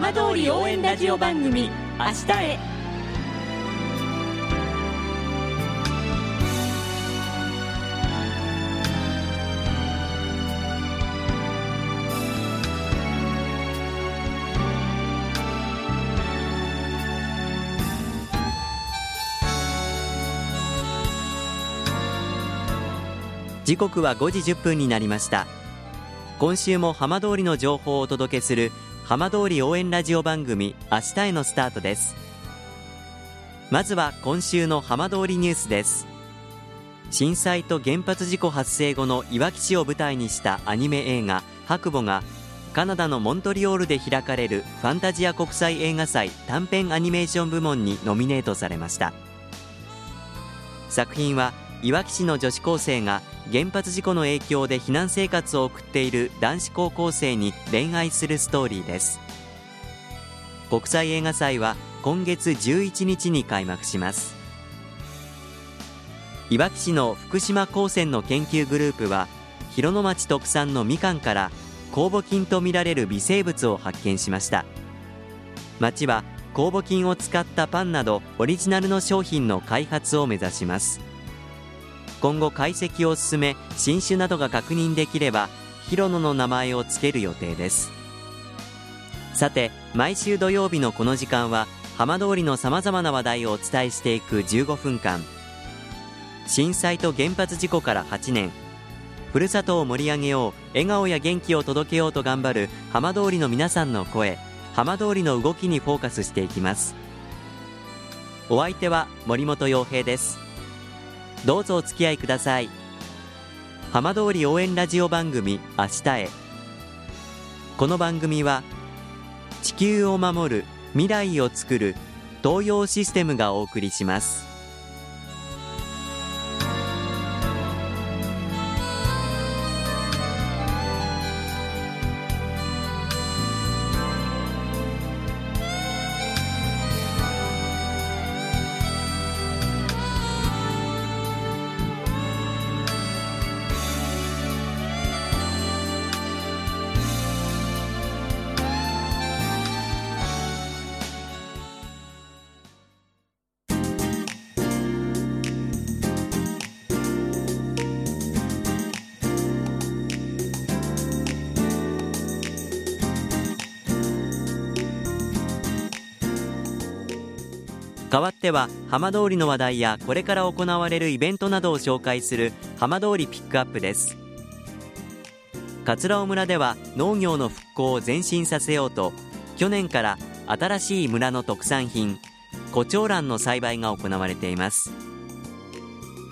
浜通り応援ラジオ番組明日へ。時刻は5時1分になりました。今週も浜通りの情報をお届けする浜通り応援ラジオ番組明日へのスタートです。まずは今週の浜通りニュースです。震災と原発事故発生後のいわき市を舞台にしたアニメ映画白母がカナダのモントリオールで開かれるファンタジア国際映画祭短編アニメーション部門にノミネートされました。作品はいわき市の女子高生が原発事故の影響で避難生活を送っている男子高校生に恋愛するストーリーです。国際映画祭は今月11日に開幕します。いわき市の福島高専の研究グループは広野町特産のみかんから酵母菌とみられる微生物を発見しました。町は酵母菌を使ったパンなどオリジナルの商品の開発を目指します。今後解析を進め新種などが確認できれば広野の名前を付ける予定です。さて毎週土曜日のこの時間は浜通りのさまざまな話題をお伝えしていく15分間。震災と原発事故から8年。ふるさとを盛り上げよう笑顔や元気を届けようと頑張る浜通りの皆さんの声。浜通りの動きにフォーカスしていきます。お相手は森本洋平です。どうぞお付き合いください。浜通り応援ラジオ番組明日へ。この番組は地球を守る未来をつくる東洋システムがお送りします。代わっては浜通りの話題やこれから行われるイベントなどを紹介する浜通りピックアップです。桂尾村では農業の復興を前進させようと去年から新しい村の特産品胡蝶蘭の栽培が行われています。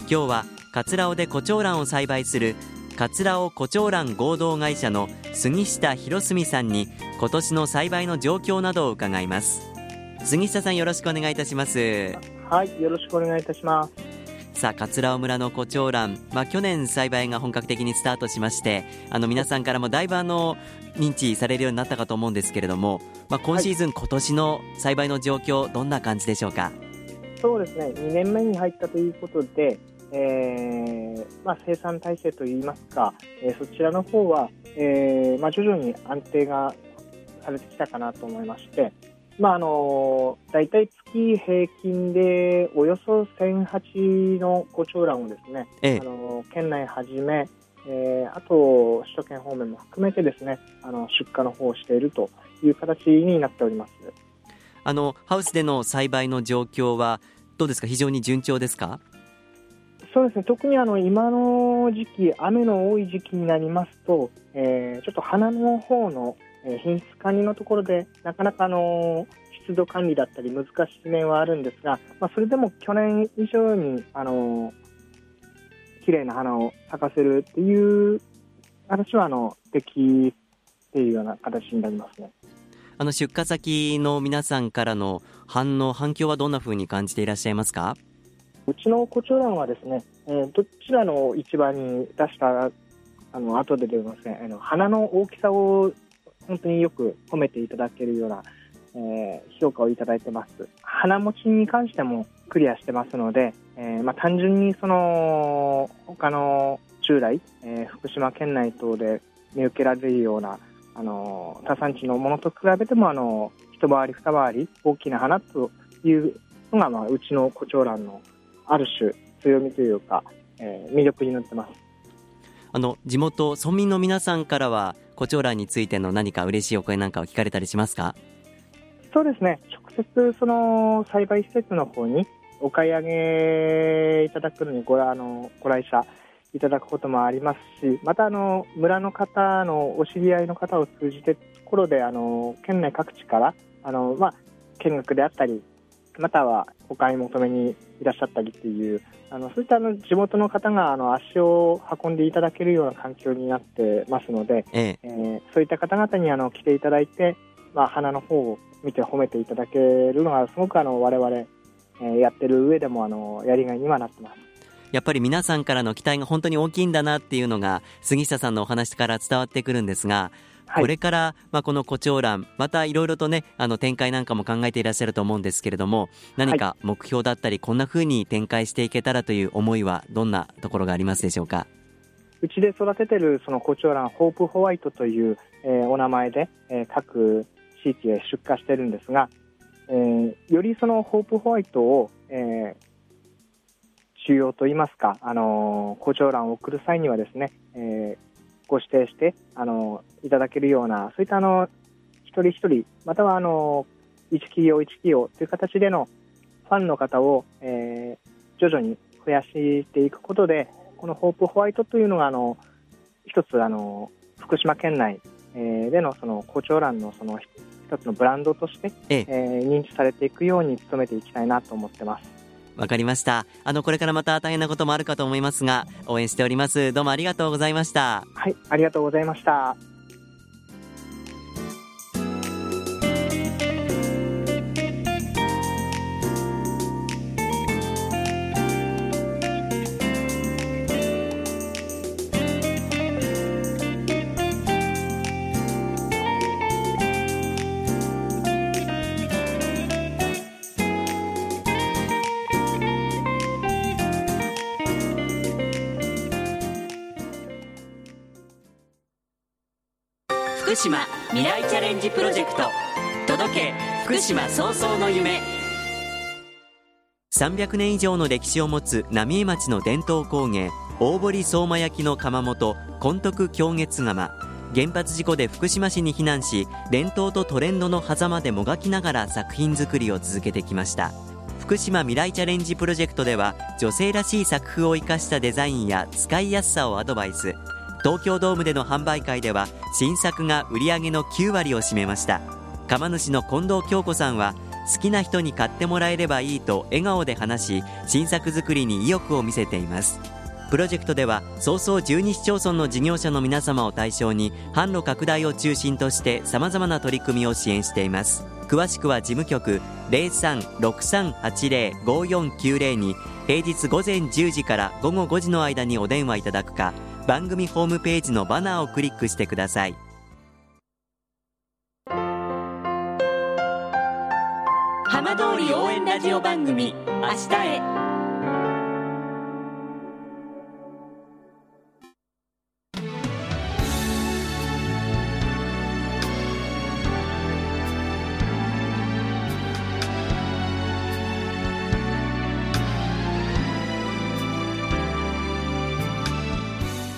今日は桂尾で胡蝶蘭を栽培する桂尾胡蝶蘭合同会社の杉下博澄さんに今年の栽培の状況などを伺います。杉下さんよろしくお願いいたします。はいよろしくお願いいたします。さあ桂尾村の胡蝶蘭、まあ、去年栽培が本格的にスタートしましてあの皆さんからもだいぶあの認知されるようになったかと思うんですけれども、まあ、今シーズン、はい、今年の栽培の状況どんな感じでしょうか？そうですね。2年目に入ったということで、えーまあ、生産体制といいますか、えー、そちらの方は、えーまあ、徐々に安定がされてきたかなと思いましてまああの大体月平均でおよそ1008の胡蝶蘭をですね、ええ、あの県内はじめ、えー、あと首都圏方面も含めてですねあの出荷の方をしているという形になっております。あのハウスでの栽培の状況はどうですか？非常に順調ですか？そうですね。特にあの今の時期雨の多い時期になりますと、えー、ちょっと花の方のえ品質管理のところでなかなかあの湿度管理だったり難しい面はあるんですが、まあ、それでも去年以上にあの綺麗な花を咲かせるっていう形はあのできっていうような形になりますね。あの出荷先の皆さんからの反応、反響はどんなふうに感じていらっしゃいますか？うちのコチョウランはですね、えー、どちらの市場に出したあの後で出ませんあの花の大きさを本当によく褒めていただけるような、えー、評価をいただいてます。花持ちに関してもクリアしてますので、えー、まあ、単純にその他の従来、えー、福島県内等で見受けられるようなあの他産地のものと比べてもあの一回り二回り大きな花というのが、まあ、うちの胡蝶蘭のある種強みというか、えー、魅力になってますあの地元村民の皆さんからは胡蝶蘭についての何か嬉しいお声なんかを聞かれたりしますか？そうですね。直接その栽培施設の方にお買い上げいただくのにごあのご来社いただくこともありますしまたあの村の方のお知り合いの方を通じてところであの県内各地からあの、まあ、見学であったりまたはお買い求めにいらっしゃったりっていうあのそういったあの地元の方があの足を運んでいただけるような環境になってますので、えええー、そういった方々にあの来ていただいて、まあ、花の方を見て褒めていただけるのがすごくあの我々、えー、やってる上でもあのやりがいにはなってます。やっぱり皆さんからの期待が本当に大きいんだなっていうのが杉下さんのお話から伝わってくるんですが、はい、これから、まあ、この胡蝶蘭またいろいろとねあの展開なんかも考えていらっしゃると思うんですけれども何か目標だったり、はい、こんなふうに展開していけたらという思いはどんなところがありますでしょうか？うちで育ててるその胡蝶蘭ホープホワイトという、えー、お名前で、えー、各地域へ出荷してるんですが、えー、よりそのホープホワイトを、えー、収容といいますか、あの胡蝶蘭を送る際にはですね、えー、ご指定して、あのいただけるような、そういったあの一人一人、またはあの一企業一企業という形でのファンの方を、えー、徐々に増やしていくことで、このホープホワイトというのがあの一つあの福島県内、えー、でのその胡蝶蘭のその一つのブランドとして、えええー、認知されていくように努めていきたいなと思ってます。わかりました。あの、これからまた大変なこともあるかと思いますが、応援しております。どうもありがとうございました。はい、ありがとうございました。島未来チャレンジプロジェクト。届け福島早々の夢。300年以上の歴史を持つ浪江町の伝統工芸大堀相馬焼の窯元金徳京月窯。原発事故で福島市に避難し伝統とトレンドの狭間でもがきながら作品作りを続けてきました。福島未来チャレンジプロジェクトでは女性らしい作風を生かしたデザインや使いやすさをアドバイス。東京ドームでの販売会では新作が売り上げの9割を占めました。釜主の近藤京子さんは好きな人に買ってもらえればいいと笑顔で話し新作作りに意欲を見せています。プロジェクトでは早々12市町村の事業者の皆様を対象に販路拡大を中心としてさまざまな取り組みを支援しています。詳しくは事務局0363805490に平日午前10時から午後5時の間にお電話いただくか番組ホームページのバナーをクリックしてください。浜通り応援ラジオ番組明日へ。